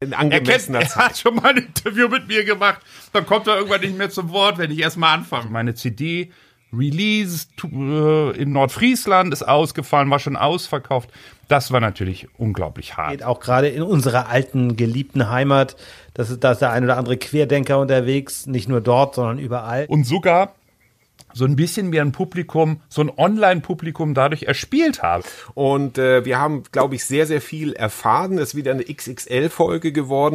in angemessener er, kennt, er hat schon mal ein Interview mit mir gemacht. Dann kommt er irgendwann nicht mehr zum Wort, wenn ich erstmal anfange. Meine CD Release äh, in Nordfriesland ist ausgefallen, war schon ausverkauft. Das war natürlich unglaublich hart. Geht auch gerade in unserer alten, geliebten Heimat. Das ist, da ist der ein oder andere Querdenker unterwegs, nicht nur dort, sondern überall. Und sogar so ein bisschen mehr ein Publikum, so ein Online-Publikum dadurch erspielt habe. Und äh, wir haben, glaube ich, sehr, sehr viel erfahren. Es ist wieder eine XXL-Folge geworden.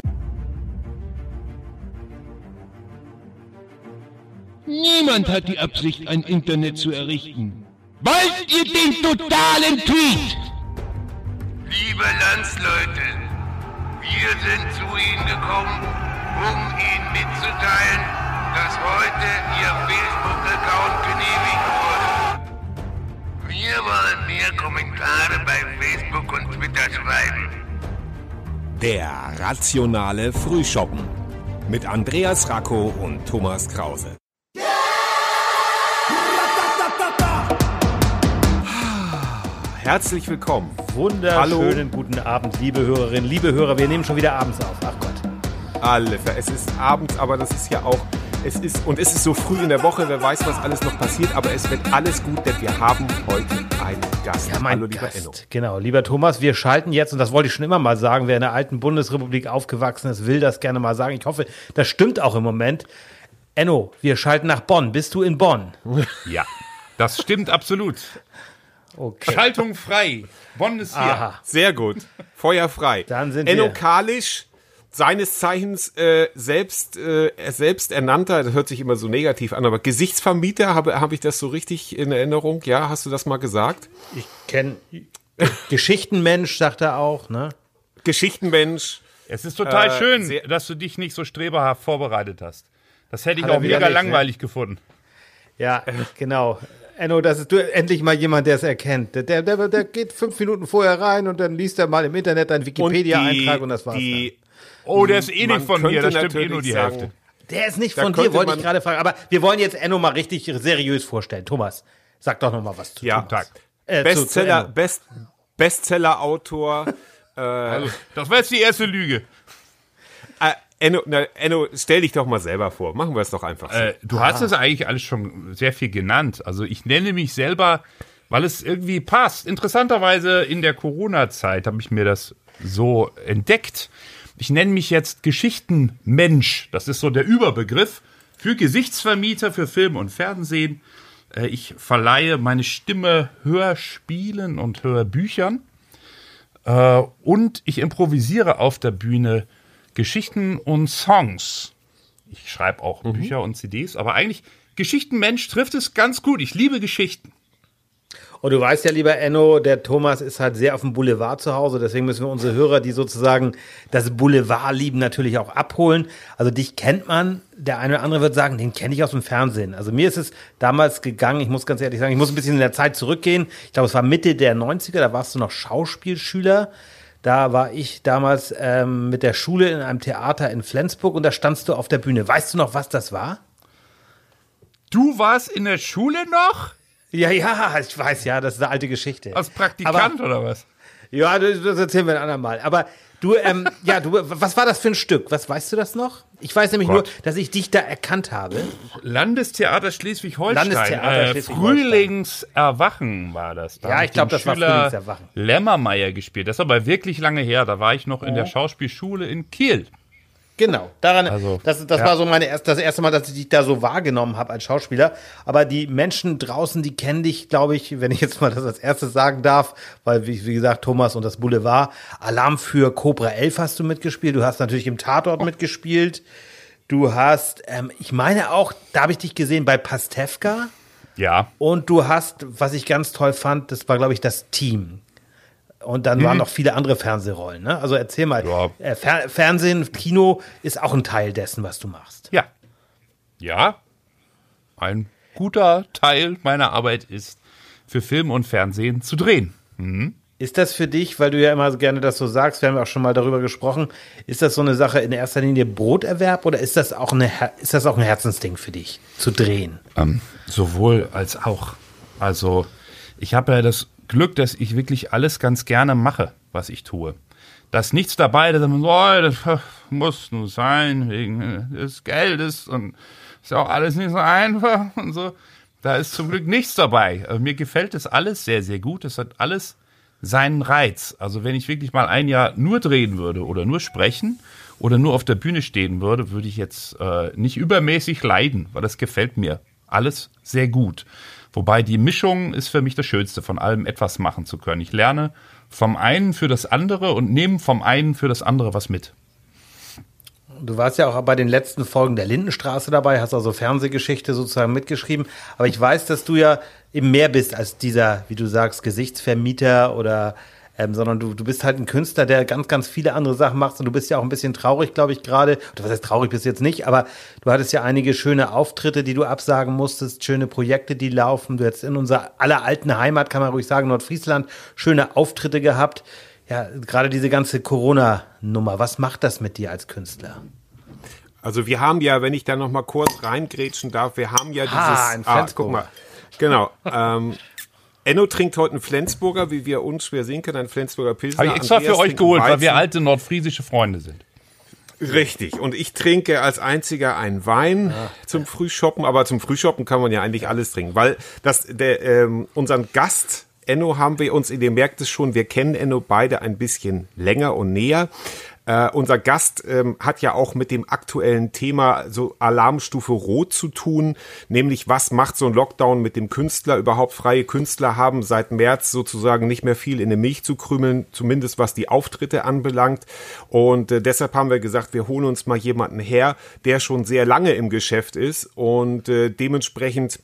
Niemand hat die Absicht, ein Internet zu errichten. Wollt ihr den totalen Tweet? Liebe Landsleute, wir sind zu Ihnen gekommen, um Ihnen mitzuteilen, dass heute Ihr Facebook-Account genehmigt wurde. Wir wollen mehr Kommentare bei Facebook und Twitter schreiben. Der rationale Frühschoppen mit Andreas Racco und Thomas Krause. Herzlich willkommen. Wunderschönen guten Abend, liebe Hörerinnen, liebe Hörer. Wir nehmen schon wieder abends auf. Ach Gott. Alle. Es ist abends, aber das ist ja auch. Es ist und es ist so früh in der Woche. Wer weiß, was alles noch passiert. Aber es wird alles gut, denn wir haben heute einen Gast. Ja, mein Hallo, lieber Gast. Enno. Genau, lieber Thomas. Wir schalten jetzt und das wollte ich schon immer mal sagen. Wer in der alten Bundesrepublik aufgewachsen ist, will das gerne mal sagen. Ich hoffe, das stimmt auch im Moment. Enno, wir schalten nach Bonn. Bist du in Bonn? Ja, das stimmt absolut. Okay. Schaltung frei. Bonn ist hier. Aha. Sehr gut. Feuer frei. Dann sind Enno wir. Kalisch, seines Zeichens äh, selbst, äh, selbst ernannter, das hört sich immer so negativ an, aber Gesichtsvermieter, habe hab ich das so richtig in Erinnerung? Ja, hast du das mal gesagt? Ich kenne Geschichtenmensch, sagt er auch, ne? Geschichtenmensch. Es ist total äh, schön, dass du dich nicht so streberhaft vorbereitet hast. Das hätte ich auch mega nicht, ne? langweilig ne? gefunden. Ja, genau. Enno, das ist du endlich mal jemand, der es erkennt. Der, der, der geht fünf Minuten vorher rein und dann liest er mal im Internet einen Wikipedia-Eintrag und, und, das war's. Die, oh, der ist eh nicht von mir, das stimmt eh nur die sagen, Hälfte. Der ist nicht von dir, wollte ich gerade fragen. Aber wir wollen jetzt Enno mal richtig seriös vorstellen. Thomas, sag doch noch mal was zu ja. Tag. Äh, Bestseller, zu, zu Best, Bestseller-Autor. äh, also, das war jetzt die erste Lüge. Enno, na, Enno, stell dich doch mal selber vor. Machen wir es doch einfach so. Äh, du ah. hast es eigentlich alles schon sehr viel genannt. Also ich nenne mich selber, weil es irgendwie passt. Interessanterweise in der Corona-Zeit habe ich mir das so entdeckt. Ich nenne mich jetzt Geschichtenmensch. Das ist so der Überbegriff für Gesichtsvermieter für Film und Fernsehen. Äh, ich verleihe meine Stimme Hörspielen und Hörbüchern. Äh, und ich improvisiere auf der Bühne Geschichten und Songs. Ich schreibe auch mhm. Bücher und CDs, aber eigentlich Geschichtenmensch trifft es ganz gut. Ich liebe Geschichten. Und du weißt ja, lieber Enno, der Thomas ist halt sehr auf dem Boulevard zu Hause. Deswegen müssen wir unsere Hörer, die sozusagen das Boulevard lieben, natürlich auch abholen. Also dich kennt man. Der eine oder andere wird sagen, den kenne ich aus dem Fernsehen. Also mir ist es damals gegangen, ich muss ganz ehrlich sagen, ich muss ein bisschen in der Zeit zurückgehen. Ich glaube, es war Mitte der 90er, da warst du noch Schauspielschüler. Da war ich damals ähm, mit der Schule in einem Theater in Flensburg und da standst du auf der Bühne. Weißt du noch, was das war? Du warst in der Schule noch? Ja, ja, ich weiß ja, das ist eine alte Geschichte. Als Praktikant Aber, oder was? Ja, das, das erzählen wir ein andermal. Aber Du, ähm, ja, du, was war das für ein Stück? Was weißt du das noch? Ich weiß nämlich Gott. nur, dass ich dich da erkannt habe. Landestheater Schleswig-Holstein. Landestheater äh, Frühlingserwachen war das. Da ja, ich glaube, das Schüler war Frühlingserwachen. Lämmermeier gespielt. Das ist aber wirklich lange her. Da war ich noch in der Schauspielschule in Kiel. Genau, daran, also, das, das ja. war so meine erst, das erste Mal, dass ich dich da so wahrgenommen habe als Schauspieler. Aber die Menschen draußen, die kennen dich, glaube ich, wenn ich jetzt mal das als erstes sagen darf, weil wie, wie gesagt Thomas und das Boulevard, Alarm für Cobra 11 hast du mitgespielt. Du hast natürlich im Tatort mitgespielt. Du hast, ähm, ich meine auch, da habe ich dich gesehen bei Pastewka. Ja. Und du hast, was ich ganz toll fand, das war glaube ich das Team. Und dann mhm. waren noch viele andere Fernsehrollen. Ne? Also erzähl mal, ja. äh, Fer Fernsehen, Kino ist auch ein Teil dessen, was du machst. Ja. Ja. Ein guter Teil meiner Arbeit ist, für Film und Fernsehen zu drehen. Mhm. Ist das für dich, weil du ja immer gerne das so sagst, wir haben ja auch schon mal darüber gesprochen, ist das so eine Sache in erster Linie Broterwerb oder ist das auch, eine, ist das auch ein Herzensding für dich, zu drehen? Ähm, sowohl als auch. Also ich habe ja das Glück, dass ich wirklich alles ganz gerne mache, was ich tue. Da ist nichts dabei, da sagt man oh, das muss nur sein, wegen des Geldes und ist auch alles nicht so einfach und so. Da ist zum Glück nichts dabei. Also mir gefällt das alles sehr, sehr gut. Es hat alles seinen Reiz. Also wenn ich wirklich mal ein Jahr nur drehen würde oder nur sprechen oder nur auf der Bühne stehen würde, würde ich jetzt äh, nicht übermäßig leiden, weil das gefällt mir alles sehr gut. Wobei die Mischung ist für mich das Schönste, von allem etwas machen zu können. Ich lerne vom einen für das andere und nehme vom einen für das andere was mit. Du warst ja auch bei den letzten Folgen der Lindenstraße dabei, hast also Fernsehgeschichte sozusagen mitgeschrieben. Aber ich weiß, dass du ja eben mehr bist als dieser, wie du sagst, Gesichtsvermieter oder ähm, sondern du, du bist halt ein Künstler, der ganz, ganz viele andere Sachen macht und du bist ja auch ein bisschen traurig, glaube ich, gerade. Was heißt traurig bist jetzt nicht, aber du hattest ja einige schöne Auftritte, die du absagen musstest, schöne Projekte, die laufen. Du hast in unserer aller alten Heimat, kann man ruhig sagen, Nordfriesland, schöne Auftritte gehabt. Ja, gerade diese ganze Corona-Nummer, was macht das mit dir als Künstler? Also wir haben ja, wenn ich da noch mal kurz reingrätschen darf, wir haben ja dieses, Ah, in ah, Flensburg. guck mal, genau. Ähm, Enno trinkt heute einen Flensburger, wie wir unschwer sehen können, einen Flensburger Pilsner. Habe ich extra für Andreas euch trinkt geholt, weil wir alte nordfriesische Freunde sind. Richtig. Und ich trinke als einziger einen Wein zum Frühshoppen, aber zum Frühshoppen kann man ja eigentlich alles trinken, weil das der ähm, unseren Gast Enno haben wir uns, ihr merkt es schon, wir kennen Enno beide ein bisschen länger und näher. Äh, unser Gast ähm, hat ja auch mit dem aktuellen Thema so Alarmstufe Rot zu tun, nämlich was macht so ein Lockdown mit dem Künstler überhaupt? Freie Künstler haben seit März sozusagen nicht mehr viel in der Milch zu krümeln, zumindest was die Auftritte anbelangt. Und äh, deshalb haben wir gesagt, wir holen uns mal jemanden her, der schon sehr lange im Geschäft ist und äh, dementsprechend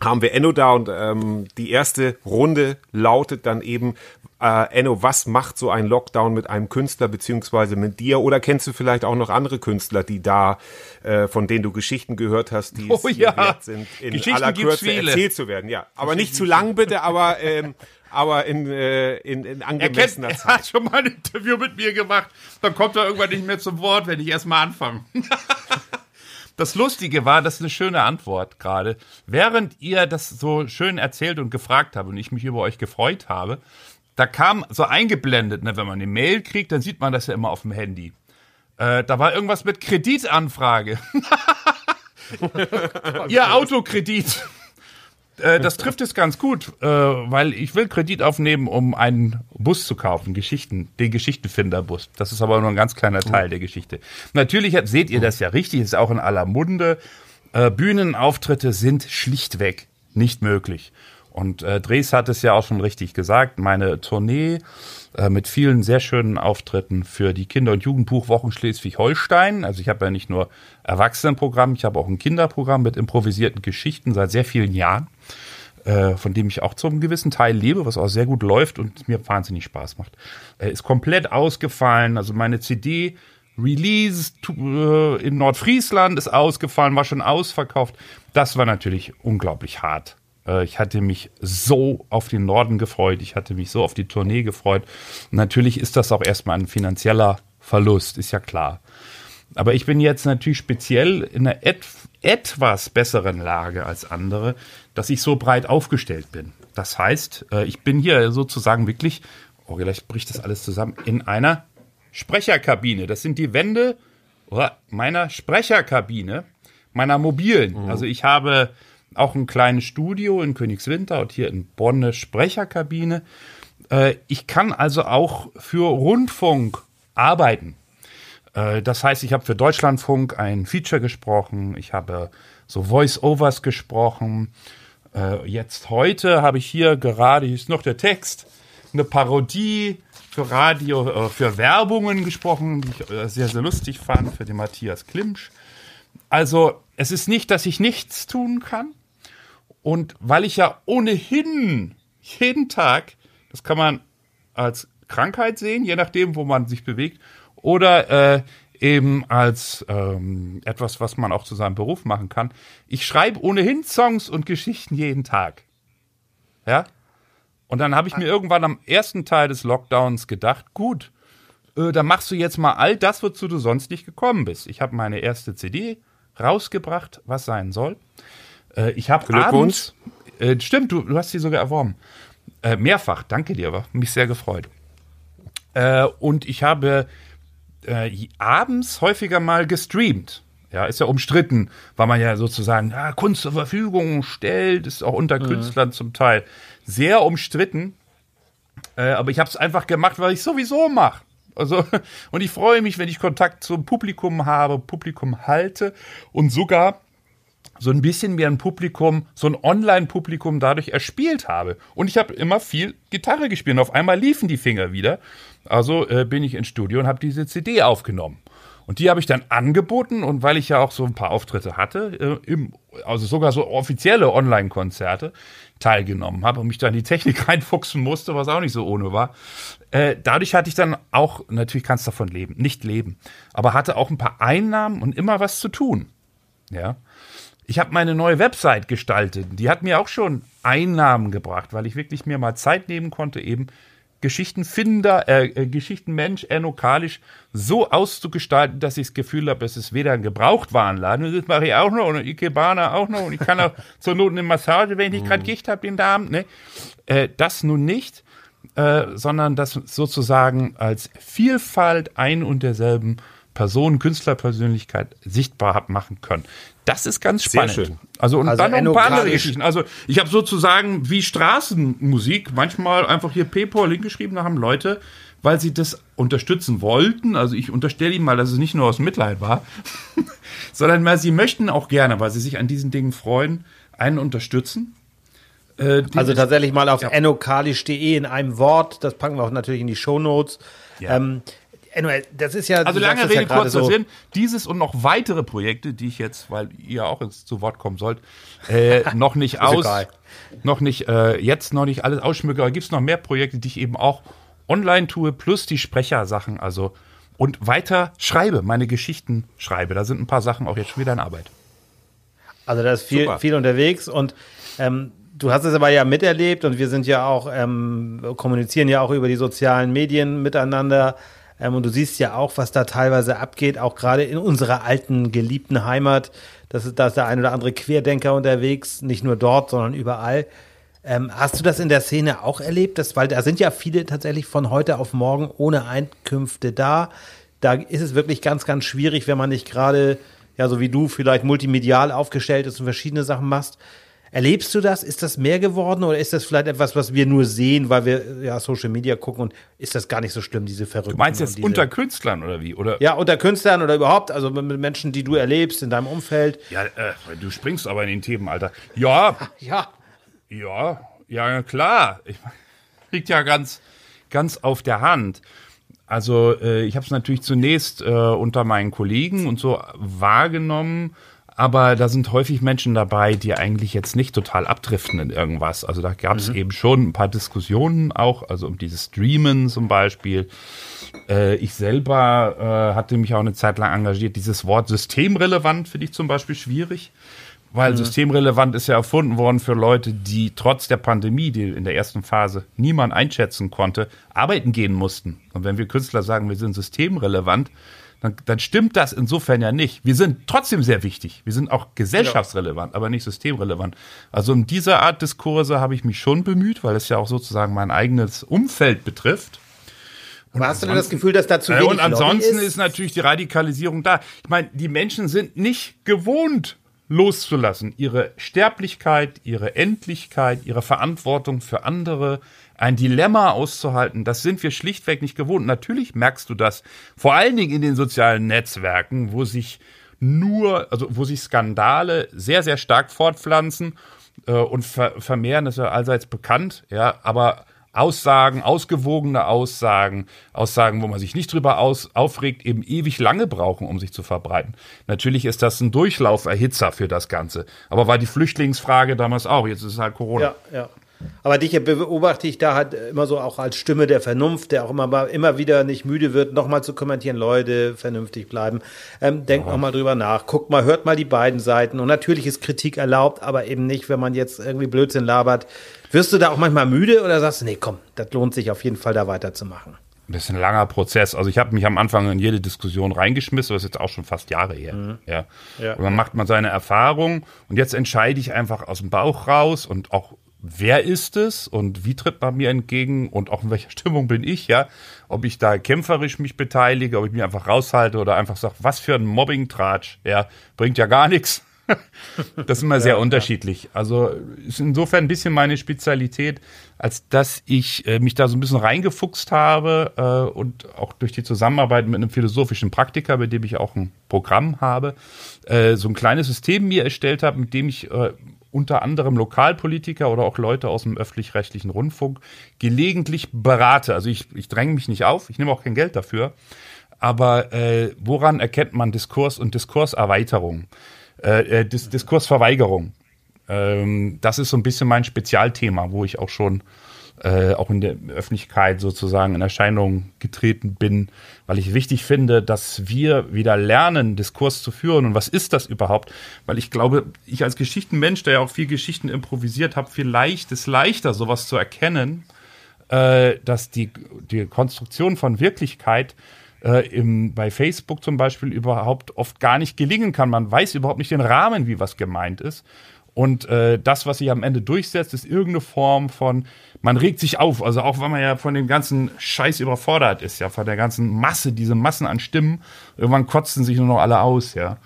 haben wir Enno da und ähm, die erste Runde lautet dann eben, äh, Enno, was macht so ein Lockdown mit einem Künstler beziehungsweise mit dir? Oder kennst du vielleicht auch noch andere Künstler, die da, äh, von denen du Geschichten gehört hast, die es Oh ja. wert sind, in aller Kürze viele. erzählt zu werden? Ja, aber nicht zu lang bitte, aber ähm, aber in, äh, in, in Er, kennt, angemessener er Zeit. hat schon mal ein Interview mit mir gemacht. Dann kommt er irgendwann nicht mehr zum Wort, wenn ich erst mal anfange. Das Lustige war, das ist eine schöne Antwort gerade. Während ihr das so schön erzählt und gefragt habt und ich mich über euch gefreut habe, da kam so eingeblendet, ne, wenn man eine Mail kriegt, dann sieht man das ja immer auf dem Handy. Äh, da war irgendwas mit Kreditanfrage. Ihr Autokredit. Äh, das trifft es ganz gut, äh, weil ich will Kredit aufnehmen, um einen Bus zu kaufen, Geschichten, den Geschichtenfinderbus. Das ist aber nur ein ganz kleiner Teil der Geschichte. Natürlich habt- seht ihr das ja richtig, ist auch in aller Munde. Äh, Bühnenauftritte sind schlichtweg nicht möglich. Und äh, Dres hat es ja auch schon richtig gesagt, meine Tournee äh, mit vielen sehr schönen Auftritten für die Kinder- und Jugendbuchwochen Schleswig-Holstein. Also ich habe ja nicht nur Erwachsenenprogramm, ich habe auch ein Kinderprogramm mit improvisierten Geschichten seit sehr vielen Jahren, äh, von dem ich auch zum gewissen Teil lebe, was auch sehr gut läuft und mir wahnsinnig Spaß macht. Äh, ist komplett ausgefallen, also meine CD Release äh, in Nordfriesland ist ausgefallen, war schon ausverkauft. Das war natürlich unglaublich hart. Äh, Ich hatte mich so auf den Norden gefreut, ich hatte mich so auf die Tournee gefreut. Natürlich ist das auch erstmal ein finanzieller Verlust, ist ja klar. Aber ich bin jetzt natürlich speziell in einer et etwas besseren Lage als andere, dass ich so breit aufgestellt bin. Das heißt, äh, ich bin hier sozusagen wirklich, oh, vielleicht bricht das alles zusammen, in einer Sprecherkabine. Das sind die Wände meiner Sprecherkabine, meiner mobilen. Also ich habe auch ein kleines Studio in Königswinter und hier in Bonn eine Sprecherkabine. Äh, Ich kann also auch für Rundfunk arbeiten. Äh, Das heißt, ich habe für Deutschlandfunk ein Feature gesprochen, ich habe so Voice-Overs gesprochen. Äh, Jetzt heute habe ich hier gerade, hier ist noch der Text, eine Parodie für Radio, äh, für Werbungen gesprochen, die ich sehr, sehr lustig fand, für den Matthias Klimsch. Also, es ist nicht, dass ich nichts tun kann. Und weil ich ja ohnehin jeden Tag, das kann man als Krankheit sehen, je nachdem, wo man sich bewegt, oder äh, eben als ähm, etwas, was man auch zu seinem Beruf machen kann. Ich schreibe ohnehin Songs und Geschichten jeden Tag. Ja? Und dann habe ich mir irgendwann am ersten Teil des Lockdowns gedacht, gut, äh, dann machst du jetzt mal all das, wozu du sonst nicht gekommen bist. Ich habe meine erste CD rausgebracht, was sein soll. Äh, ich habe Glückwunsch. abends, äh, stimmt, du, du hast sie sogar erworben. Äh, mehrfach, danke dir, war mich sehr gefreut. Äh, und ich habe äh, abends häufiger mal gestreamt. Ja, ist ja umstritten, weil man ja sozusagen ja, Kunst zur Verfügung stellt, ist auch unter Künstlern zum Teil sehr umstritten. Äh, aber ich habe es einfach gemacht, weil ich sowieso mache. Also, und ich freue mich, wenn ich Kontakt zum Publikum habe, Publikum halte und sogar so ein bisschen mehr ein Publikum, so ein Online-Publikum dadurch erspielt habe. Und ich habe immer viel Gitarre gespielt. Und auf einmal liefen die Finger wieder. Also äh, bin ich ins Studio und habe diese CD aufgenommen. Und die habe ich dann angeboten und weil ich ja auch so ein paar Auftritte hatte, äh, im, also sogar so offizielle Online-Konzerte teilgenommen habe und mich da in die Technik reinfuchsen musste, was auch nicht so ohne war. Äh, dadurch hatte ich dann auch, natürlich kannst du davon leben, nicht leben, aber hatte auch ein paar Einnahmen und immer was zu tun. Ja. Ich habe meine neue Website gestaltet. Die hat mir auch schon Einnahmen gebracht, weil ich wirklich mir mal Zeit nehmen konnte, eben Geschichtenfinder, äh, äh, Geschichtenmensch, Enno Kalisch so auszugestalten, dass ich das Gefühl habe, es ist weder ein Gebrauchtwarenladen, das mache ich auch noch, und Ikebana auch noch, und ich kann auch zur Not eine Massage, wenn ich nicht gerade Gicht habe, den Darm, ne? Äh, das nun nicht, äh, sondern das sozusagen als Vielfalt ein und derselben Person, Künstlerpersönlichkeit sichtbar machen können. Das ist ganz spannend. Also und Also dann noch ein paar andere Geschichten. Also ich habe sozusagen wie Straßenmusik manchmal einfach hier PayPal hingeschrieben, da haben Leute, weil sie das unterstützen wollten. Also ich unterstelle ihm mal, dass es nicht nur aus Mitleid war, sondern weil sie möchten auch gerne, weil sie sich an diesen Dingen freuen, einen unterstützen. Äh, Also tatsächlich mal auf ennokalisch.de in einem Wort, das packen wir auch natürlich in die Shownotes. Ja. Ähm, Enno, das ist ja, Also lange ja Rede, gerade kurzer so, Sinn. Dieses und noch weitere Projekte, die ich jetzt, weil ihr auch jetzt zu Wort kommen sollt, äh, noch nicht aus, egal. noch nicht, äh, jetzt noch nicht alles ausschmücke, aber gibt es noch mehr Projekte, die ich eben auch online tue, plus die Sprechersachen, also und weiter schreibe, meine Geschichten schreibe. Da sind ein paar Sachen auch jetzt schon wieder in Arbeit. Also da ist viel, Super. viel unterwegs und ähm, du hast es aber ja miterlebt und wir sind ja auch, ähm, kommunizieren ja auch über die sozialen Medien miteinander. Ähm, und du siehst ja auch, was da teilweise abgeht, auch gerade in unserer alten, geliebten Heimat. Das ist, da ist der ein oder andere Querdenker unterwegs, nicht nur dort, sondern überall. Ähm, hast du das in der Szene auch erlebt? Das, weil da sind ja viele tatsächlich von heute auf morgen ohne Einkünfte da. Da ist es wirklich ganz, ganz schwierig, wenn man nicht gerade, ja, so wie du, vielleicht multimedial aufgestellt ist und verschiedene Sachen machst. Erlebst du das? Ist das mehr geworden oder ist das vielleicht etwas, was wir nur sehen, weil wir ja Social Media gucken und ist das gar nicht so schlimm, diese Verrückten? Du meinst jetzt unter Künstlern oder wie? Oder? Ja, unter Künstlern oder überhaupt, also mit Menschen, die du erlebst in deinem Umfeld. Ja, äh, du springst aber in den Themen, Alter. Ja, Ja. Ja, ja, klar. Ich, liegt ja ganz, ganz auf der Hand. Also äh, ich habe es natürlich zunächst äh, unter meinen Kollegen und so wahrgenommen, aber da sind häufig Menschen dabei, die eigentlich jetzt nicht total abdriften in irgendwas. Also da gab es eben schon ein paar Diskussionen auch, also um dieses Streamen zum Beispiel. Äh, ich selber äh, hatte mich auch eine Zeit lang engagiert. Dieses Wort systemrelevant finde ich zum Beispiel schwierig. Weil systemrelevant ist ja erfunden worden für Leute, die trotz der Pandemie, die in der ersten Phase niemand einschätzen konnte, arbeiten gehen mussten. Und wenn wir Künstler sagen, wir sind systemrelevant, dann, dann stimmt das insofern ja nicht. Wir sind trotzdem sehr wichtig. Wir sind auch gesellschaftsrelevant, aber nicht systemrelevant. Also um diese Art Diskurse habe ich mich schon bemüht, weil es ja auch sozusagen mein eigenes Umfeld betrifft. Aber hast du denn das Gefühl, dass da zu Äh, wenig und ansonsten Lobby ist? natürlich die Radikalisierung da. Ich meine, die Menschen sind nicht gewohnt loszulassen. Ihre Sterblichkeit, ihre Endlichkeit, ihre Verantwortung für andere, ein Dilemma auszuhalten, das sind wir schlichtweg nicht gewohnt. Natürlich merkst du das, vor allen Dingen in den sozialen Netzwerken, wo sich nur, also wo sich Skandale sehr, sehr stark fortpflanzen äh, und ver vermehren, das ist ja allseits bekannt, ja, aber Aussagen, ausgewogene Aussagen, Aussagen, wo man sich nicht drüber aus, aufregt, eben ewig lange brauchen, um sich zu verbreiten. Natürlich ist das ein Durchlauferhitzer für das Ganze. Aber war die Flüchtlingsfrage damals auch. Jetzt ist es halt Corona. Ja, ja. Aber dich beobachte ich da halt immer so auch als Stimme der Vernunft, der auch immer, mal- immer wieder nicht müde wird, nochmal zu kommentieren, Leute, vernünftig bleiben. Ähm, denkt noch mal drüber nach, guckt mal, hört mal die beiden Seiten. Und natürlich ist Kritik erlaubt, aber eben nicht, wenn man jetzt irgendwie Blödsinn labert. Wirst du da auch manchmal müde oder sagst du, nee, komm, das lohnt sich auf jeden Fall, da weiterzumachen? Das ist ein langer Prozess. Also ich habe mich am Anfang in jede Diskussion reingeschmissen, das ist jetzt auch schon fast Jahre her. Ja. Ja. Und dann macht man seine Erfahrung und jetzt entscheide ich einfach aus dem Bauch raus und auch wer ist es und wie tritt man mir entgegen und auch in welcher Stimmung bin ich, ja. Ob ich da kämpferisch mich beteilige, ob ich mich einfach raushalte oder einfach sage, was für ein Mobbing-Tratsch, ja, bringt ja gar nichts. Das ist immer sehr unterschiedlich. Also ist insofern ein bisschen meine Spezialität, als dass ich äh, mich da so ein bisschen reingefuchst habe äh, und auch durch die Zusammenarbeit mit einem philosophischen Praktiker, bei dem ich auch ein Programm habe, äh, so ein kleines System mir erstellt habe, mit dem ich äh, unter anderem Lokalpolitiker oder auch Leute aus dem öffentlich-rechtlichen Rundfunk gelegentlich berate. Also ich, ich dränge mich nicht auf, ich nehme auch kein Geld dafür. Aber äh, woran erkennt man Diskurs und Diskurserweiterung? Äh, äh, Dis Diskursverweigerung. Ähm, das ist so ein bisschen mein Spezialthema, wo ich auch schon äh, auch in der Öffentlichkeit sozusagen in Erscheinung getreten bin, weil ich wichtig finde, dass wir wieder lernen, Diskurs zu führen. Und was ist das überhaupt? Weil ich glaube, ich als Geschichtenmensch, der ja auch viel Geschichten improvisiert habe, vielleicht ist leichter, sowas zu erkennen, äh, dass die, die Konstruktion von Wirklichkeit äh, im, bei Facebook zum Beispiel überhaupt oft gar nicht gelingen kann. Man weiß überhaupt nicht den Rahmen, wie was gemeint ist. Und äh, das, was sich am Ende durchsetzt, ist irgendeine Form von, man regt sich auf. Also auch wenn man ja von dem ganzen Scheiß überfordert ist, ja, von der ganzen Masse, diese Massen an Stimmen, irgendwann kotzen sich nur noch alle aus, ja.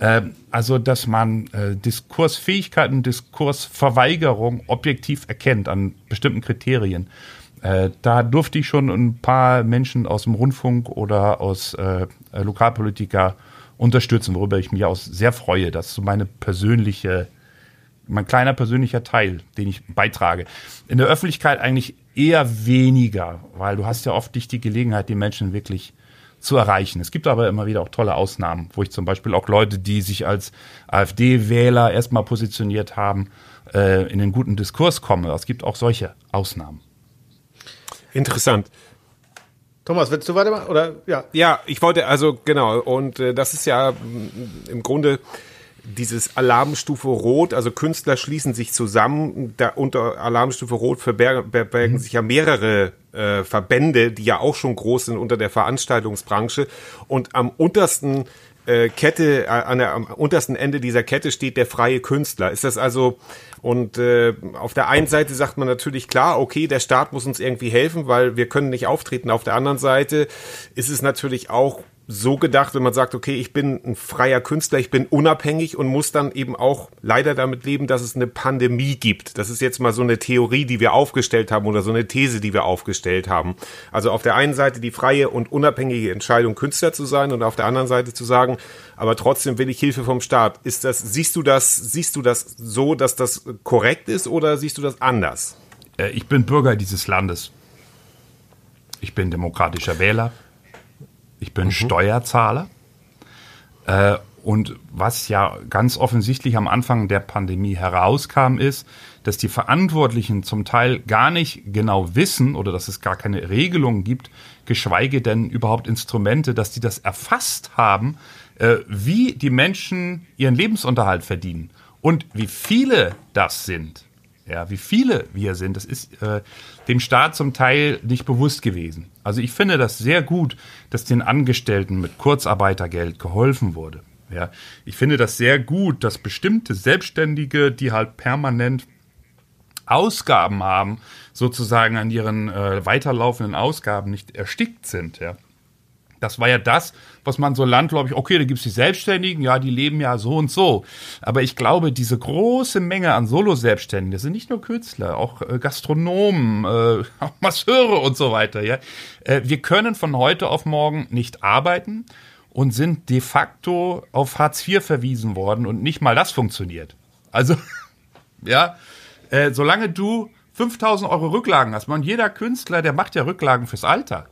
Äh, also, dass man äh, Diskursfähigkeiten, Diskursverweigerung objektiv erkennt an bestimmten Kriterien. Äh, da durfte ich schon ein paar Menschen aus dem Rundfunk oder aus äh, Lokalpolitiker unterstützen, worüber ich mich auch sehr freue. Das ist so meine persönliche, mein kleiner persönlicher Teil, den ich beitrage. In der Öffentlichkeit eigentlich eher weniger, weil du hast ja oft nicht die Gelegenheit, die Menschen wirklich zu erreichen. Es gibt aber immer wieder auch tolle Ausnahmen, wo ich zum Beispiel auch Leute, die sich als AfD-Wähler erstmal positioniert haben, äh, in den guten Diskurs komme. Es gibt auch solche Ausnahmen. Interessant. Thomas, willst du weitermachen? Oder ja? Ja, ich wollte also genau und äh, das ist ja mm, im Grunde dieses Alarmstufe Rot, also Künstler schließen sich zusammen. Da unter Alarmstufe Rot verbergen mhm. sich ja mehrere äh, Verbände, die ja auch schon groß sind unter der Veranstaltungsbranche. Und am untersten äh, Kette, äh, an der, am untersten Ende dieser Kette steht der freie Künstler. Ist das also und äh, auf der einen Seite sagt man natürlich klar, okay, der Staat muss uns irgendwie helfen, weil wir können nicht auftreten. Auf der anderen Seite ist es natürlich auch so gedacht, wenn man sagt, okay, ich bin ein freier Künstler, ich bin unabhängig und muss dann eben auch leider damit leben, dass es eine Pandemie gibt. Das ist jetzt mal so eine Theorie, die wir aufgestellt haben oder so eine These, die wir aufgestellt haben. Also auf der einen Seite die freie und unabhängige Entscheidung, Künstler zu sein und auf der anderen Seite zu sagen, aber trotzdem will ich Hilfe vom Staat. Ist das, siehst du das, siehst du das so, dass das korrekt ist oder siehst du das anders? Äh, ich bin Bürger dieses Landes. Ich bin demokratischer Wähler ich bin mhm. Steuerzahler. Äh, und was ja ganz offensichtlich am Anfang der Pandemie herauskam, ist, dass die Verantwortlichen zum Teil gar nicht genau wissen oder dass es gar keine Regelungen gibt, geschweige denn überhaupt Instrumente, dass die das erfasst haben, äh, wie die Menschen ihren Lebensunterhalt verdienen und wie viele das sind. Ja, wie viele wir sind, das ist äh, dem Staat zum Teil nicht bewusst gewesen. Also ich finde das sehr gut, dass den Angestellten mit Kurzarbeitergeld geholfen wurde. Ja, ich finde das sehr gut, dass bestimmte Selbstständige, die halt permanent Ausgaben haben, sozusagen an ihren äh, weiterlaufenden Ausgaben nicht erstickt sind. Ja. Das war ja das, was man so landläufig, okay, da gibt's die Selbstständigen, ja, die leben ja so und so. Aber ich glaube, diese große Menge an Solo-Selbstständigen, das sind nicht nur Künstler, auch äh, Gastronomen, äh, auch Masseure und so weiter, ja. Äh, wir können von heute auf morgen nicht arbeiten und sind de facto auf Hartz IV verwiesen worden und nicht mal das funktioniert. Also, ja, äh, solange du 5000 Euro Rücklagen hast, man, jeder Künstler, der macht ja Rücklagen fürs Alter.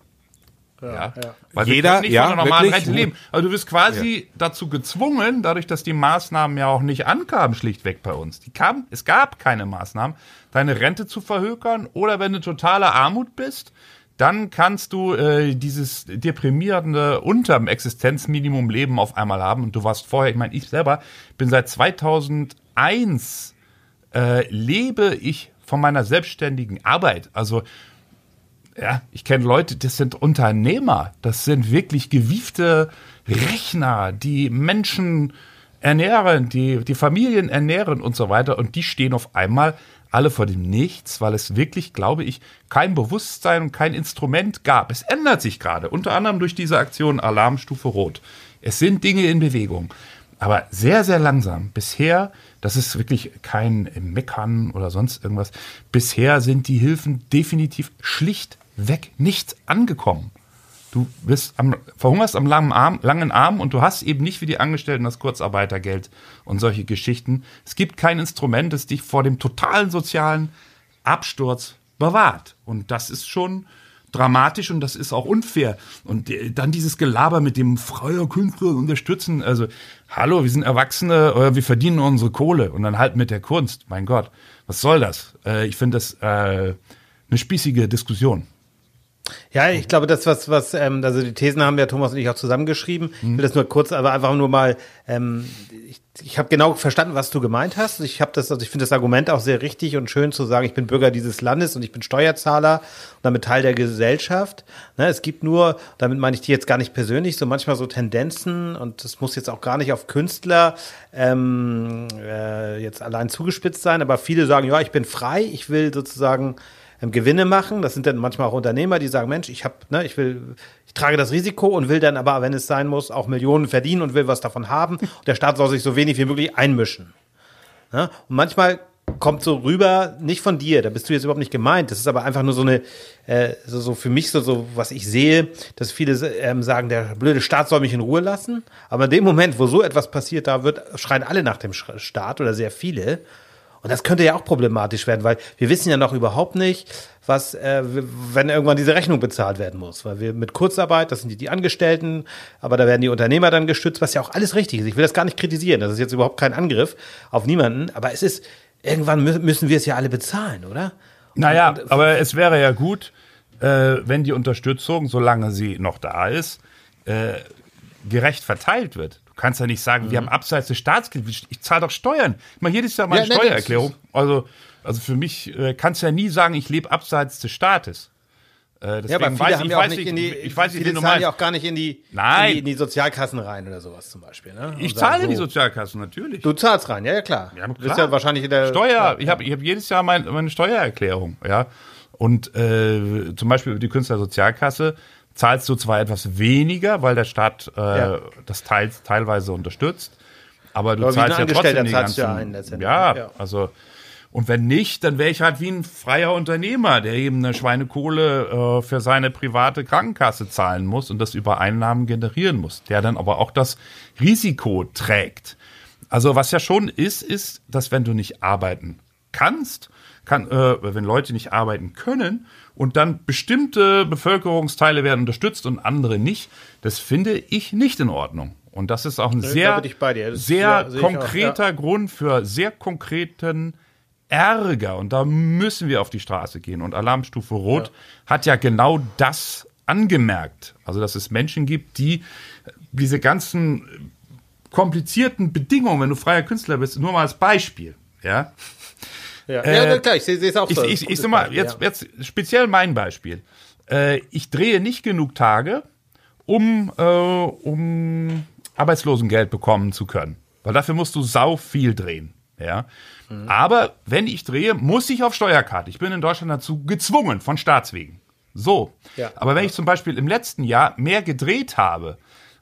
Ja, ja. Weil Jeder, nicht ja, von einer normalen wirklich? Rente leben. Also du bist quasi ja. dazu gezwungen, dadurch, dass die Maßnahmen ja auch nicht ankamen, schlichtweg bei uns. Die kamen, es gab keine Maßnahmen, deine Rente zu verhökern oder wenn du totaler Armut bist, dann kannst du äh, dieses deprimierende unterm Existenzminimum Leben auf einmal haben. Und du warst vorher, ich meine, ich selber bin seit 2001 äh, lebe ich von meiner selbstständigen Arbeit. Also ja, ich kenne Leute, das sind Unternehmer, das sind wirklich gewiefte Rechner, die Menschen ernähren, die, die Familien ernähren und so weiter. Und die stehen auf einmal alle vor dem Nichts, weil es wirklich, glaube ich, kein Bewusstsein und kein Instrument gab. Es ändert sich gerade, unter anderem durch diese Aktion Alarmstufe Rot. Es sind Dinge in Bewegung, aber sehr, sehr langsam. Bisher, das ist wirklich kein Meckern oder sonst irgendwas, bisher sind die Hilfen definitiv schlichtweg nicht angekommen. Du bist am, verhungerst am langen Arm, langen Arm und du hast eben nicht wie die Angestellten das Kurzarbeitergeld und solche Geschichten. Es gibt kein Instrument, das dich vor dem totalen sozialen Absturz bewahrt. Und das ist schon dramatisch und das ist auch unfair. Und äh, dann dieses Gelaber mit dem freier Künstler unterstützen. Also, hallo, wir sind Erwachsene, äh, wir verdienen unsere Kohle und dann halt mit der Kunst. Mein Gott, was soll das? Äh, ich finde das eine spießige Diskussion. Ja, ich glaube, das, was, was, ähm, also die Thesen haben ja Thomas und ich auch zusammengeschrieben. Ich will das nur kurz, aber einfach nur mal, ähm, ich, ich habe genau verstanden, was du gemeint hast. Ich habe das, also ich finde das Argument auch sehr richtig und schön zu sagen, ich bin Bürger dieses Landes und ich bin Steuerzahler und damit Teil der Gesellschaft. Ne, es gibt nur, damit meine ich die jetzt gar nicht persönlich, so manchmal so Tendenzen und das muss jetzt auch gar nicht auf Künstler ähm, äh, jetzt allein zugespitzt sein, aber viele sagen, ja, ich bin frei, ich will sozusagen ähm, Gewinne machen. Das sind dann manchmal auch Unternehmer, die sagen, Mensch, ich habe, ne, ich will, ich trage das Risiko und will dann aber, wenn es sein muss, auch Millionen verdienen und will was davon haben. Und der Staat soll sich so wenig wie möglich einmischen. Ne? Und manchmal kommt so rüber, nicht von dir, da bist du jetzt überhaupt nicht gemeint. Das ist aber einfach nur so eine, äh, so, so für mich so, so, was ich sehe, dass viele ähm, sagen, der blöde Staat soll mich in Ruhe lassen. Aber in dem Moment, wo so etwas passiert, da wird, schreien alle nach dem Staat oder sehr viele. Und das könnte ja auch problematisch werden, weil wir wissen ja noch überhaupt nicht, was, äh, wenn irgendwann diese Rechnung bezahlt werden muss. Weil wir mit Kurzarbeit, das sind die, die Angestellten, aber da werden die Unternehmer dann gestützt, was ja auch alles richtig ist. Ich will das gar nicht kritisieren. Das ist jetzt überhaupt kein Angriff auf niemanden. Aber es ist, irgendwann mü müssen wir es ja alle bezahlen, oder? Naja, aber es wäre ja gut, äh, wenn die Unterstützung, solange sie noch da ist, äh, gerecht verteilt wird. Du kannst ja nicht sagen, Mhm. wir haben abseits des Staatsgeldes, ich zahle doch Steuern. Ich mache jedes Jahr meine Ja, Steuererklärung. Also, also für mich äh, kannst du ja nie sagen, ich lebe abseits des Staates. Äh, Ja, aber deswegen viele weiß haben ich, ja auch weiß nicht ich, in die, ich weiß nicht, viele wie du zahlen meinst. ja auch gar nicht in die, Nein. In, die, in die Sozialkassen rein oder sowas zum Beispiel. Ne? Ich zahle so, die Sozialkassen, natürlich. Du zahlst rein, ja, ja klar. Ja, du klar. bist ja wahrscheinlich in der Steuer, ich habe ich hab jedes Jahr mein, meine Steuererklärung, ja. Und äh, zum Beispiel über die Künstlersozialkasse zahlst du zwar etwas weniger, weil der Staat äh, Ja. das teils, teilweise unterstützt, aber du Aber zahlst ja trotzdem die ganzen, ja ein letztendlich, ja, ja. also und wenn nicht, dann wäre ich halt wie ein freier Unternehmer, der eben eine Schweinekohle äh, für seine private Krankenkasse zahlen muss und das über Einnahmen generieren muss, der dann aber auch das Risiko trägt. Also was ja schon ist, ist, dass wenn du nicht arbeiten kannst, kann, äh, wenn Leute nicht arbeiten können und dann bestimmte Bevölkerungsteile werden unterstützt und andere nicht, das finde ich nicht in Ordnung. Und das ist auch ein sehr, sehr ja, ich auch, konkreter Grund für sehr konkreten Ärger. Und da müssen wir auf die Straße gehen. Und Alarmstufe Rot hat ja genau das angemerkt. Also, dass es Menschen gibt, die diese ganzen komplizierten Bedingungen, wenn du freier Künstler bist, nur mal als Beispiel, ja. Ja, Äh, ja klar, ich sehe es auch Ich, so. ich, ich sag mal, jetzt, jetzt speziell mein Beispiel. Äh, ich drehe nicht genug Tage, um, äh, um Arbeitslosengeld bekommen zu können. Weil dafür musst du sau viel drehen. Ja. Aber wenn ich drehe, muss ich auf Steuerkarte. Ich bin in Deutschland dazu gezwungen, von Staatswegen. So. Ja. Aber wenn ich zum Beispiel im letzten Jahr mehr gedreht habe,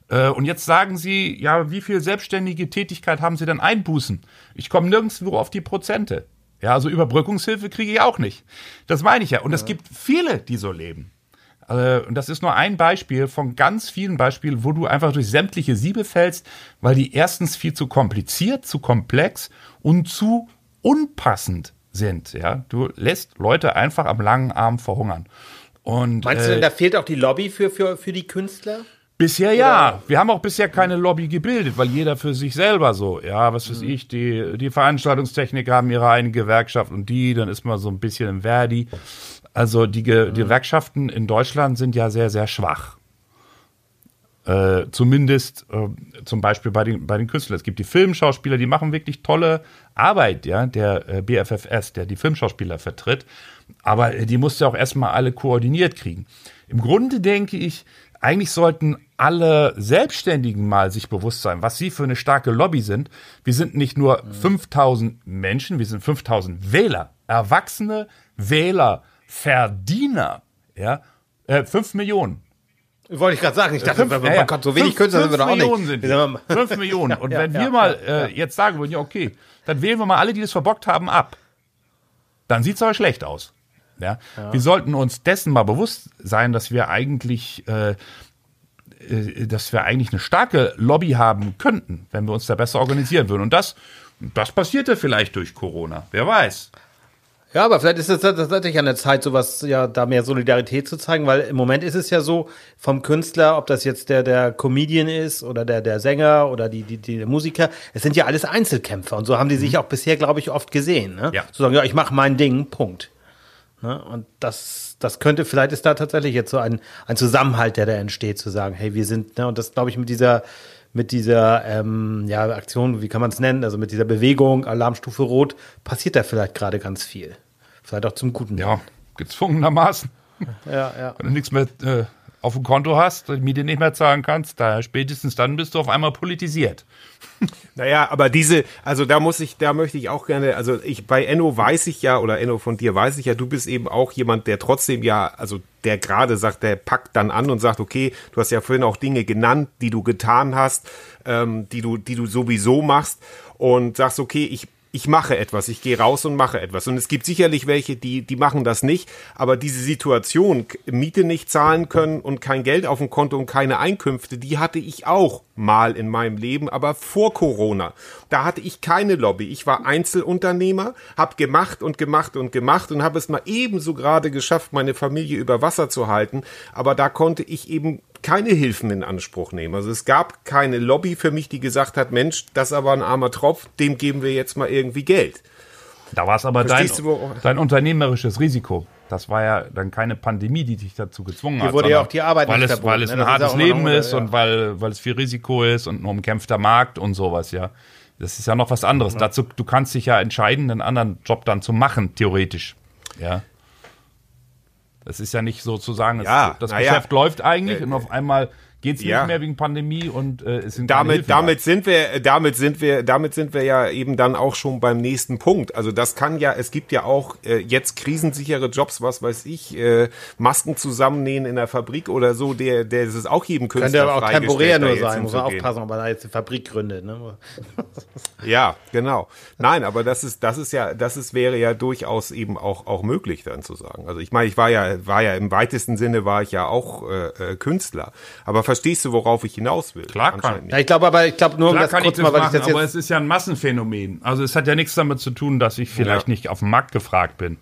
äh, und jetzt sagen Sie, ja, wie viel selbstständige Tätigkeit haben Sie denn Einbußen? Ich komme nirgendwo auf die Prozente. Ja, also Überbrückungshilfe kriege ich auch nicht. Das meine ich ja. Und es gibt viele, die so leben. Äh, Und das ist nur ein Beispiel von ganz vielen Beispielen, wo du einfach durch sämtliche Siebe fällst, weil die erstens viel zu kompliziert, zu komplex und zu unpassend sind. Ja, du lässt Leute einfach am langen Arm verhungern. Und Meinst du äh, denn, da fehlt auch die Lobby für, für, für die Künstler? Bisher ja. Wir haben auch bisher keine Lobby gebildet, weil jeder für sich selber so, ja, was weiß ich, die, die Veranstaltungstechniker haben ihre eigene Gewerkschaft und die, dann ist man so ein bisschen im Verdi. Also die, Ge die Gewerkschaften in Deutschland sind ja sehr, sehr schwach. Äh, zumindest äh, zum Beispiel bei den, bei den Künstlern. Es gibt die Filmschauspieler, die machen wirklich tolle Arbeit, ja, der äh, BFFS, der die Filmschauspieler vertritt. Aber äh, die musst du auch erstmal alle koordiniert kriegen. Im Grunde denke ich, eigentlich sollten alle Selbstständigen mal sich bewusst sein, was sie für eine starke Lobby sind. Wir sind nicht nur 5000 Menschen, wir sind 5000 Wähler, Erwachsene, Wähler, Verdiener, ja, äh, 5 Millionen. Wollte ich gerade sagen. Ich dachte, Fünf- man, ja, ja. man kann so wenig Fünf- Künstler sind wir doch Millionen nicht. Sind mal- Fünf Millionen. Und Ja, wenn ja, wir mal äh, jetzt sagen würden, ja, okay, dann wählen wir mal alle, die das verbockt haben, ab. Dann sieht's aber schlecht aus. Ja? Wir sollten uns dessen mal bewusst sein, dass wir eigentlich, äh, äh, dass wir eigentlich eine starke Lobby haben könnten, wenn wir uns da besser organisieren würden. Und das, das passierte vielleicht durch Corona. Wer weiß. Ja, aber vielleicht ist es tatsächlich an der Zeit, sowas, ja, da mehr Solidarität zu zeigen, weil im Moment ist es ja so, vom Künstler, ob das jetzt der, der Comedian ist oder der, der Sänger oder die, die, die der Musiker, es sind ja alles Einzelkämpfer und so haben die sich auch bisher, glaube ich, oft gesehen, ne? Ja. Zu sagen, ja, ich mache mein Ding, Punkt. Ne? Und das, das könnte, vielleicht ist da tatsächlich jetzt so ein, ein Zusammenhalt, der da entsteht, zu sagen, hey, wir sind, ne, und das glaube ich mit dieser, mit dieser ähm, ja, Aktion, wie kann man es nennen, also mit dieser Bewegung, Alarmstufe Rot, passiert da vielleicht gerade ganz viel. Vielleicht auch zum Guten. Ja, gezwungenermaßen. ja, ja. Wenn du nichts mehr äh, auf dem Konto hast, die Miete nicht mehr zahlen kannst, da spätestens dann bist du auf einmal politisiert. Naja, aber diese, also da muss ich, da möchte ich auch gerne, also ich bei Enno weiß ich ja, oder Enno von dir weiß ich ja, du bist eben auch jemand, der trotzdem ja, also der gerade sagt, der packt dann an und sagt, okay, du hast ja vorhin auch Dinge genannt, die du getan hast, ähm, die du, die du sowieso machst und sagst, okay, ich ich mache etwas, ich gehe raus und mache etwas. Und es gibt sicherlich welche, die, die machen das nicht, aber diese Situation, Miete nicht zahlen können und kein Geld auf dem Konto und keine Einkünfte, die hatte ich auch mal in meinem Leben, aber vor Corona. Da hatte ich keine Lobby. Ich war Einzelunternehmer, habe gemacht und gemacht und gemacht und habe es mal ebenso gerade geschafft, meine Familie über Wasser zu halten. Aber da konnte ich eben keine Hilfen in Anspruch nehmen. Also es gab keine Lobby für mich, die gesagt hat, Mensch, das ist aber ein armer Tropf, dem geben wir jetzt mal irgendwie Geld. Da war es aber dein, du, dein unternehmerisches Risiko. Das war ja dann keine Pandemie, die dich dazu gezwungen hat. wurde ja sondern auch die Arbeit weil nicht es, verboten, weil es ne? ein hartes Leben noch- ist ja. und weil, weil es viel Risiko ist und ein umkämpfter Markt und sowas, ja. Das ist ja noch was anderes. Dazu, du kannst dich ja entscheiden, einen anderen Job dann zu machen, theoretisch. Ja. Das ist ja nicht sozusagen, Ja, das na ja. Geschäft läuft eigentlich und auf einmal geht's ja. nicht mehr wegen Pandemie und äh, es sind damit, damit sind wir, damit sind wir, damit sind wir ja eben dann auch schon beim nächsten Punkt. Also das kann ja, es gibt ja auch äh, jetzt krisensichere Jobs, was weiß ich, äh, Masken zusammennähen in der Fabrik oder so, der, der ist es auch jedem Künstler Könnte aber auch temporär nur sein, muss man aufpassen, ob man da jetzt eine Fabrik gründet. Ne? Ja, genau. Nein, aber das ist, das ist ja, das ist, wäre ja durchaus eben auch, auch möglich dann zu sagen. Also ich meine, ich war ja, war ja im weitesten Sinne war ich ja auch äh, äh, Künstler. Aber verstehst du, worauf ich hinaus will? Klar kann. Ja, ich glaube aber, ich glaube nur, um Klar das kann ich kurz das mal, weil ich machen, das aber jetzt es ist ja ein Massenphänomen. Also es hat ja nichts damit zu tun, dass ich vielleicht Ja. nicht auf dem Markt gefragt bin,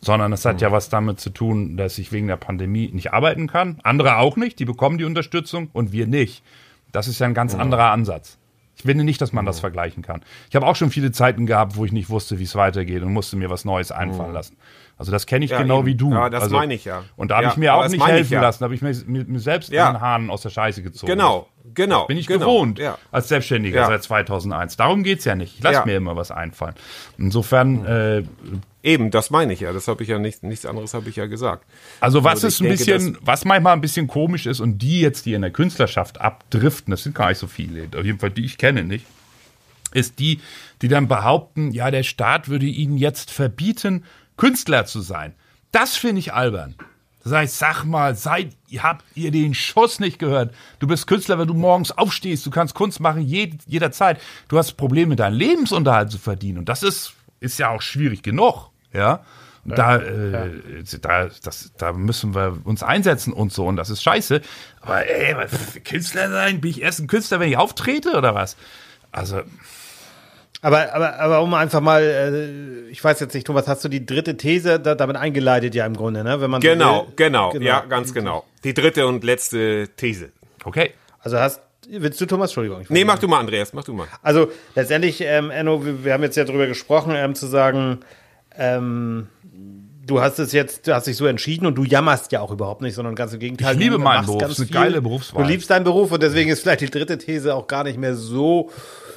sondern es hat Mhm. ja was damit zu tun, dass ich wegen der Pandemie nicht arbeiten kann. Andere auch nicht, die bekommen die Unterstützung und wir nicht. Das ist ja ein ganz anderer Ansatz. Ich finde nicht, dass man das vergleichen kann. Ich habe auch schon viele Zeiten gehabt, wo ich nicht wusste, wie es weitergeht und musste mir was Neues einfallen lassen. Also das kenne ich Ja, genau eben. wie du. Ja, das also, meine ich ja. Und da habe Ja, ich mir auch nicht helfen ja. lassen. Da habe ich mir, mir, mir selbst Ja. den Haaren aus der Scheiße gezogen. Genau, genau. Bin ich genau, gewohnt Ja. als Selbstständiger seit 2001. Darum geht's ja nicht. Ich lasse mir immer was einfallen. Insofern, äh, Eben, das meine ich ja. Das habe ich ja nicht, nichts anderes habe ich ja gesagt. also was Also ist ein denke, bisschen, was manchmal ein bisschen komisch ist und die jetzt, die in der Künstlerschaft abdriften, das sind gar nicht so viele, auf jeden Fall die ich kenne nicht, ist die, die dann behaupten, ja, der Staat würde ihnen jetzt verbieten, Künstler zu sein. Das finde ich albern. Das heißt, sag mal, seid, habt ihr den Schuss nicht gehört. Du bist Künstler, wenn du morgens aufstehst, du kannst Kunst machen jed, jederzeit. Du hast Probleme, deinen Lebensunterhalt zu verdienen. Und das ist, ist ja auch schwierig genug. Ja. Und da, äh, da, das, da müssen wir uns einsetzen und so. Und das ist scheiße. Aber ey, was, Künstler sein? Bin ich erst ein Künstler, wenn ich auftrete oder was? Also, Aber, aber, aber um einfach mal, äh, ich weiß jetzt nicht, Thomas, hast du die dritte These da, damit eingeleitet ja im Grunde, ne? Wenn man so Genau, genau, ja, ganz genau. Die dritte und letzte These. okay. Also hast, willst du Thomas? Entschuldigung. Nee, mach du mal, Andreas, mach du mal. Also letztendlich, ähm, Enno, wir, wir haben jetzt ja drüber gesprochen, ähm, zu sagen, ähm, du hast es jetzt, du hast dich so entschieden und du jammerst ja auch überhaupt nicht, sondern ganz im Gegenteil. Ich liebe meinen Beruf, ganz ist eine viel. geile Berufswahl. Du liebst deinen Beruf und deswegen ist vielleicht die dritte These auch gar nicht mehr so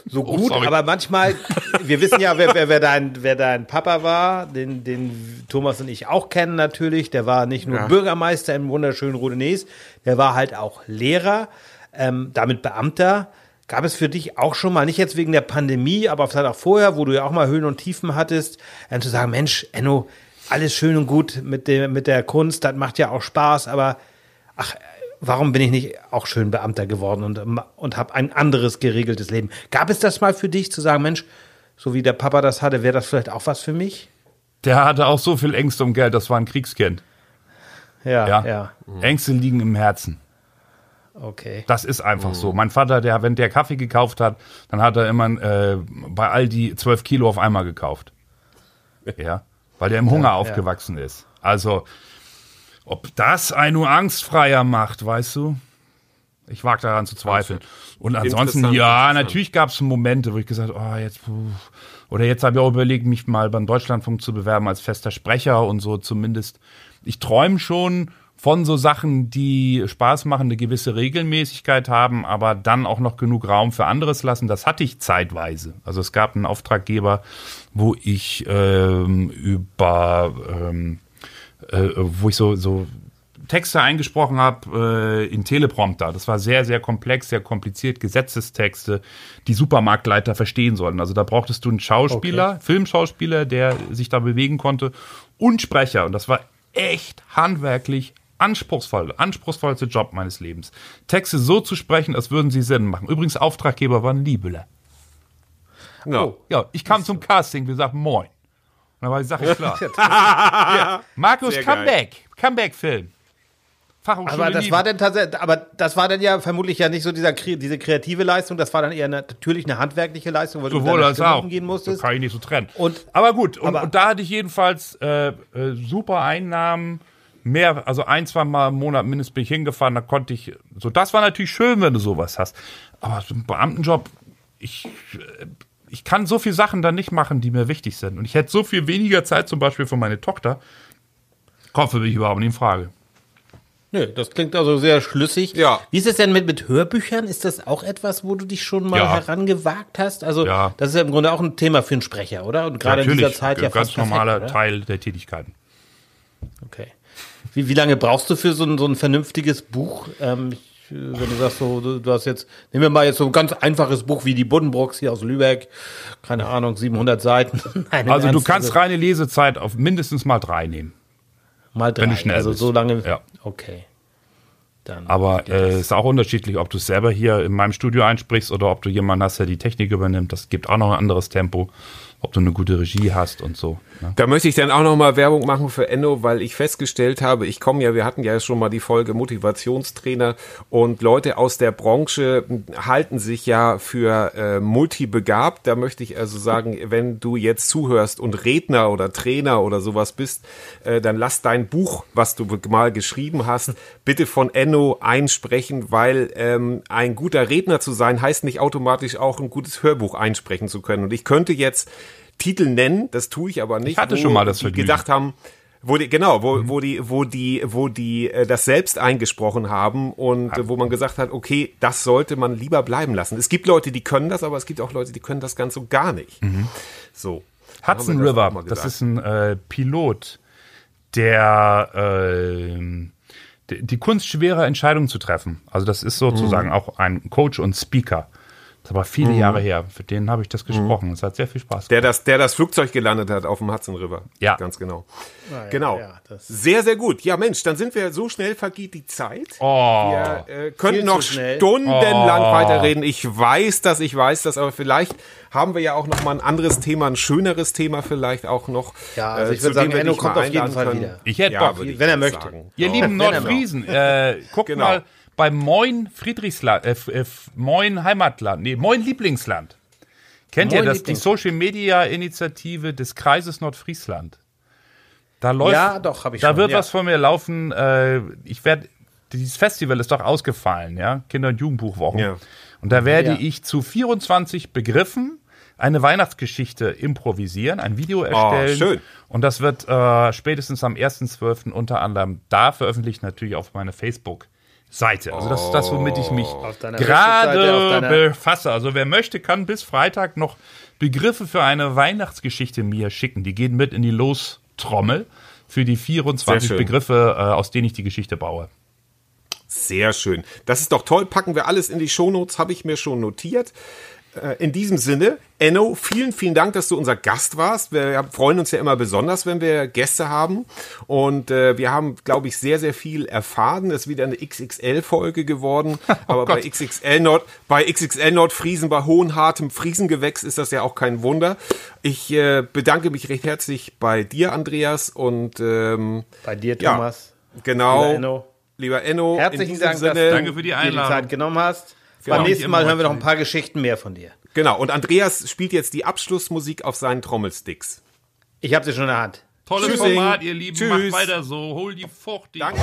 so Oh, gut, sorry. aber manchmal, wir wissen ja, wer, wer, wer, dein, wer dein Papa war, den, den Thomas und ich auch kennen natürlich. Der war nicht nur Ja. Bürgermeister im wunderschönen Rodenes, der war halt auch Lehrer, ähm, damit Beamter. Gab es für dich auch schon mal, nicht jetzt wegen der Pandemie, aber vielleicht auch vorher, wo du ja auch mal Höhen und Tiefen hattest, ähm, zu sagen, Mensch, Enno, alles schön und gut mit, dem, mit der Kunst, das macht ja auch Spaß, aber ach, warum bin ich nicht auch schön Beamter geworden und, und habe ein anderes geregeltes Leben? Gab es das mal für dich, zu sagen, Mensch, so wie der Papa das hatte, wäre das vielleicht auch was für mich? Der hatte auch so viel Ängste um Geld, das war ein Kriegskind. Ja, Ja. ja, Ängste liegen im Herzen. okay. Das ist einfach so. Mein Vater, der, wenn der Kaffee gekauft hat, dann hat er immer äh, bei Aldi 12 Kilo auf einmal gekauft. Ja, weil der im Hunger aufgewachsen ist. Also, ob das einen nur angstfreier macht, weißt du? Ich wage daran zu zweifeln. Und ansonsten, ja, natürlich gab es Momente, wo ich gesagt oh, jetzt, puh. oder jetzt habe ich auch überlegt, mich mal beim Deutschlandfunk zu bewerben als fester Sprecher und so zumindest. Ich träume schon von so Sachen, die Spaß machen, eine gewisse Regelmäßigkeit haben, aber dann auch noch genug Raum für anderes lassen. Das hatte ich zeitweise. Also es gab einen Auftraggeber, wo ich ähm, über, ähm, äh, wo ich so, so Texte eingesprochen habe äh, in Teleprompter. Das war sehr, sehr komplex, sehr kompliziert, Gesetzestexte, die Supermarktleiter verstehen sollten. Also da brauchtest du einen Schauspieler, Filmschauspieler, der sich da bewegen konnte und Sprecher. Und das war echt handwerklich anspruchsvoll, anspruchsvollste Job meines Lebens. Texte so zu sprechen, als würden sie Sinn machen. Übrigens, Auftraggeber war ein Liebele. Ja. Ja, ich kam zum Casting, wir sagten Moin. Und dann war die Sache klar. ja. Markus, Sehr come geil. back. Comeback-Film. Fachhochschule Aber das Liebe. war dann tatsächlich, aber das war dann ja vermutlich ja nicht so dieser, diese kreative Leistung, das war dann eher eine, natürlich eine handwerkliche Leistung, weil du Sowohl deiner als auch. umgehen Das musstest. kann ich nicht so trennen. Und- aber gut, und, aber- und da hatte ich jedenfalls äh, äh, super Einnahmen. Mehr, also ein, zwei Mal im Monat mindestens bin ich hingefahren, da konnte ich, so das war natürlich schön, wenn du sowas hast. Aber so ein Beamtenjob, ich, äh, ich kann so viele Sachen dann nicht machen, die mir wichtig sind. Und ich hätte so viel weniger Zeit zum Beispiel für meine Tochter. Kommt für mich überhaupt nicht in Frage. Nö, das klingt also sehr schlüssig. Ja. Wie ist es denn mit, mit Hörbüchern? Ist das auch etwas, wo du dich schon mal Ja. herangewagt hast? Also, Ja. das ist ja im Grunde auch ein Thema für einen Sprecher, oder? Und gerade in dieser Zeit ja ganz fast perfekt, normaler oder? Teil der Tätigkeiten. Okay. Wie, wie lange brauchst du für so ein, so ein vernünftiges Buch? Ähm, ich, wenn du sagst, so, du, du hast jetzt, nehmen wir mal jetzt so ein ganz einfaches Buch wie die Buddenbrooks hier aus Lübeck, keine Ahnung, 700 Seiten. Nein, Also du kannst reine Lesezeit auf mindestens mal drei nehmen. mal drei, wenn du schnell also bist. so lange. Ja. Okay. Dann. Aber äh, es ist auch unterschiedlich, ob du es selber hier in meinem Studio einsprichst oder ob du jemanden hast, der die Technik übernimmt. Das gibt auch noch ein anderes Tempo. Ob du eine gute Regie hast und so. Ne? Da möchte ich dann auch noch mal Werbung machen für Enno, weil ich festgestellt habe, ich komme ja, wir hatten ja schon mal die Folge Motivationstrainer und Leute aus der Branche halten sich ja für äh, multibegabt. Da möchte ich also sagen, wenn du jetzt zuhörst und Redner oder Trainer oder sowas bist, äh, dann lass dein Buch, was du mal geschrieben hast, bitte von Enno einsprechen, weil ähm, ein guter Redner zu sein heißt nicht automatisch auch ein gutes Hörbuch einsprechen zu können. Und ich könnte jetzt Titel nennen, das tue ich aber nicht. Ich hatte schon mal das die Vergnügen. gedacht haben, wo die, genau, wo, wo die, wo die, wo die äh, das selbst eingesprochen haben und äh, wo man gesagt hat, okay, das sollte man lieber bleiben lassen. Es gibt Leute, die können das, aber es gibt auch Leute, die können das ganz so gar nicht. So. Hudson das River, das ist ein äh, Pilot, der ähm, die, die Kunst schwerer Entscheidungen zu treffen. Also das ist sozusagen Mhm. auch ein Coach und Speaker. Das ist aber viele Jahre her. Für den habe ich das gesprochen. Es hat sehr viel Spaß gemacht. Mhm. Der das, der das Flugzeug gelandet hat auf dem Hudson River. Ja. Ganz genau. genau. ja, das- sehr, sehr gut. Ja, Mensch, dann sind wir so schnell vergeht die Zeit. Oh, Wir äh, könnten noch stundenlang Oh. weiterreden. Ich weiß das, ich weiß das, aber vielleicht haben wir ja auch noch mal ein anderes Thema, ein schöneres Thema vielleicht auch noch. Ja, also äh, ich würde sagen, Enno kommt auf jeden Fall können. wieder. ich hätte Ja, Bock. wenn er möchte. sagen. Ihr lieben wenn er Nordfriesen, äh, guckt Genau. mal bei Moin Friedrichsland, äh, äh, Moin Heimatland, nee, Moin Lieblingsland. Kennt ihr Moin das? Die. Social Media Initiative des Kreises Nordfriesland. Da läuft, Ja, doch, hab ich Da schon, wird ja. was von mir laufen. Äh, ich werde, dieses Festival ist doch ausgefallen, ja, Kinder- und Jugendbuchwochen. Ja. Und da werde Ja. ich zu 24 Begriffen eine Weihnachtsgeschichte improvisieren, ein Video erstellen. schön. Und das wird äh, spätestens am 1.12. unter anderem da veröffentlicht, natürlich auf meiner Facebook. Seite. Also das ist das, womit ich mich gerade befasse. Also wer möchte, kann bis Freitag noch Begriffe für eine Weihnachtsgeschichte mir schicken. Die gehen mit in die Lostrommel für die 24 Sehr schön. Begriffe, äh, aus denen ich die Geschichte baue. Sehr schön. Das ist doch toll. Packen wir alles in die Shownotes, habe ich mir schon notiert. Äh, In diesem Sinne, Enno, vielen, vielen Dank, dass du unser Gast warst. Wir freuen uns ja immer besonders, wenn wir Gäste haben. Und äh, wir haben, glaube ich, sehr, sehr viel erfahren. Es ist wieder eine XXL-Folge geworden. Aber bei XXL Nord, bei XXL Nordfriesen, bei hohenhartem Friesengewächs ist das ja auch kein Wunder. Ich äh, bedanke mich recht herzlich bei dir, Andreas, und ähm, Bei dir, Ja. Thomas. genau. Lieber Enno. Lieber Enno, Herzlichen in diesem Dank, dass Sinne, du Danke für die dir die Einladung. Zeit genommen hast. Genau, Beim nächsten Mal hören wir noch ein paar Geschichten mehr von dir. Genau, und Andreas spielt jetzt die Abschlussmusik auf seinen Trommelsticks. Ich habe sie schon in der Hand. Tolles Tschüssing. Format, ihr Lieben. Tschüss. Macht weiter so. Hol die Frucht. Danke.